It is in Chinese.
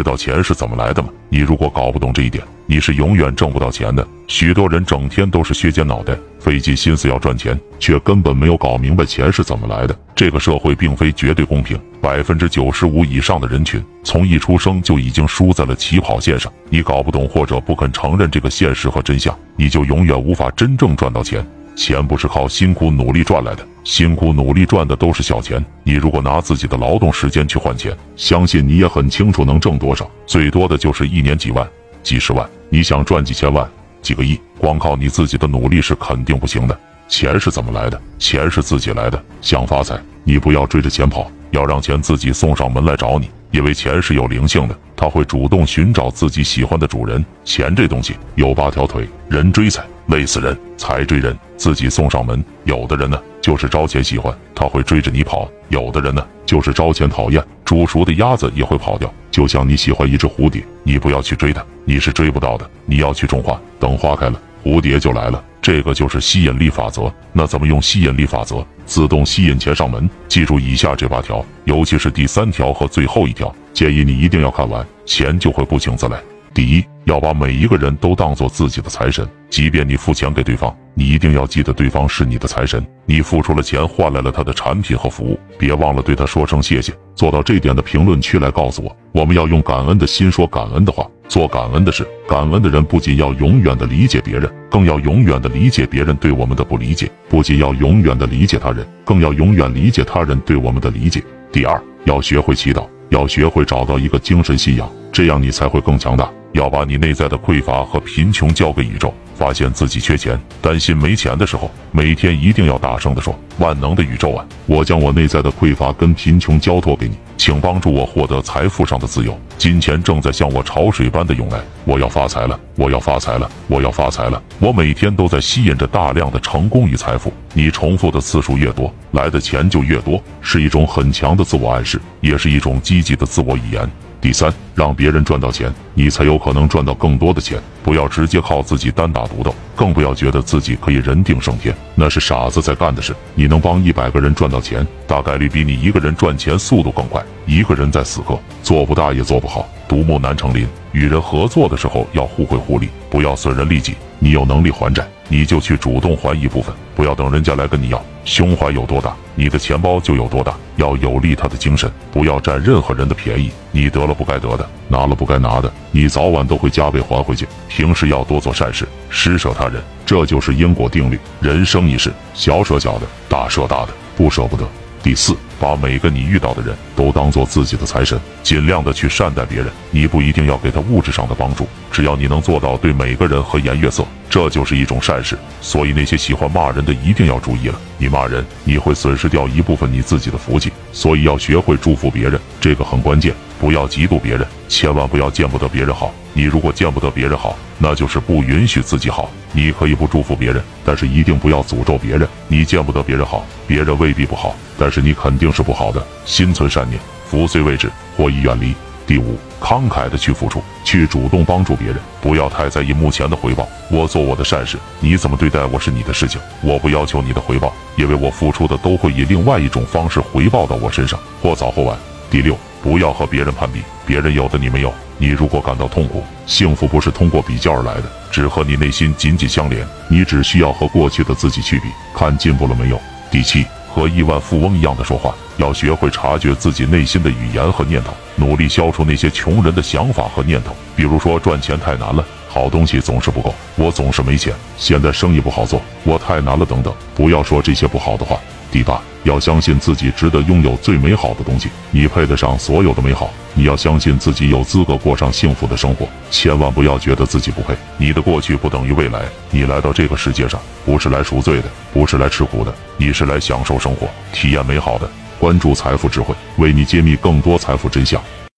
知道钱是怎么来的吗？你如果搞不懂这一点，你是永远挣不到钱的。许多人整天都是削尖脑袋，费尽心思要赚钱，却根本没有搞明白钱是怎么来的。这个社会并非绝对公平，百分之九十五以上的人群从一出生就已经输在了起跑线上。你搞不懂或者不肯承认这个现实和真相，你就永远无法真正赚到钱。钱不是靠辛苦努力赚来的，辛苦努力赚的都是小钱。你如果拿自己的劳动时间去换钱，相信你也很清楚能挣多少，最多的就是一年几万、几十万。你想赚几千万、几个亿，光靠你自己的努力是肯定不行的。钱是怎么来的？钱是自己来的。想发财，你不要追着钱跑，要让钱自己送上门来找你。因为钱是有灵性的，它会主动寻找自己喜欢的主人。钱这东西有八条腿，人追财累死人，财追人自己送上门。有的人呢，就是招钱喜欢，他会追着你跑；有的人呢，就是招钱讨厌，煮熟的鸭子也会跑掉。就像你喜欢一只蝴蝶，你不要去追它，你是追不到的。你要去种花，等花开了，蝴蝶就来了。这个就是吸引力法则。那怎么用吸引力法则自动吸引钱上门？记住以下这八条，尤其是第三条和最后一条，建议你一定要看完，钱就会不请自来。第一，要把每一个人都当做自己的财神，即便你付钱给对方，你一定要记得对方是你的财神。你付出了钱，换来了他的产品和服务，别忘了对他说声谢谢。做到这点的评论区来告诉我，我们要用感恩的心说感恩的话，做感恩的事。感恩的人不仅要永远的理解别人，更要永远的理解别人对我们的不理解；不仅要永远的理解他人，更要永远理解他人对我们的理解。第二，要学会祈祷，要学会找到一个精神信仰，这样你才会更强大。要把你内在的匮乏和贫穷交给宇宙。发现自己缺钱、担心没钱的时候，每天一定要大声地说：“万能的宇宙啊，我将我内在的匮乏跟贫穷交托给你，请帮助我获得财富上的自由。金钱正在向我潮水般的涌来，我要发财了，我要发财了，我要发财了。我每天都在吸引着大量的成功与财富。你重复的次数越多，来的钱就越多，是一种很强的自我暗示，也是一种积极的自我语言。”第三，让别人赚到钱，你才有可能赚到更多的钱。不要直接靠自己单打独斗，更不要觉得自己可以人定胜天，那是傻子在干的事。你能帮一百个人赚到钱，大概率比你一个人赚钱速度更快。一个人在死磕，做不大也做不好，独木难成林。与人合作的时候要互惠互利，不要损人利己。你有能力还债，你就去主动还一部分，不要等人家来跟你要。胸怀有多大，你的钱包就有多大。要有利他的精神，不要占任何人的便宜。你得了不该得的，拿了不该拿的，你早晚都会加倍还回去。平时要多做善事，施舍他人，这就是因果定律。人生一世，小舍小的，大舍大的，不舍不得。第四，把每个你遇到的人都当做自己的财神，尽量的去善待别人。你不一定要给他物质上的帮助，只要你能做到对每个人和颜悦色，这就是一种善事。所以那些喜欢骂人的一定要注意了，你骂人，你会损失掉一部分你自己的福气。所以要学会祝福别人，这个很关键。不要嫉妒别人，千万不要见不得别人好。你如果见不得别人好，那就是不允许自己好。你可以不祝福别人，但是一定不要诅咒别人。你见不得别人好，别人未必不好，但是你肯定是不好的。心存善念，福虽未至，祸已远离。第五，慷慨的去付出，去主动帮助别人，不要太在意目前的回报。我做我的善事，你怎么对待我是你的事情，我不要求你的回报，因为我付出的都会以另外一种方式回报到我身上，或早或晚。第六。不要和别人攀比，别人有的你没有。你如果感到痛苦，幸福不是通过比较而来的，只和你内心紧紧相连。你只需要和过去的自己去比，看进步了没有。第七，和亿万富翁一样的说话，要学会察觉自己内心的语言和念头，努力消除那些穷人的想法和念头。比如说，赚钱太难了，好东西总是不够，我总是没钱，现在生意不好做，我太难了等等。不要说这些不好的话。第八，要相信自己值得拥有最美好的东西，你配得上所有的美好。你要相信自己有资格过上幸福的生活，千万不要觉得自己不配。你的过去不等于未来，你来到这个世界上不是来赎罪的，不是来吃苦的，你是来享受生活、体验美好的。关注财富智慧，为你揭秘更多财富真相。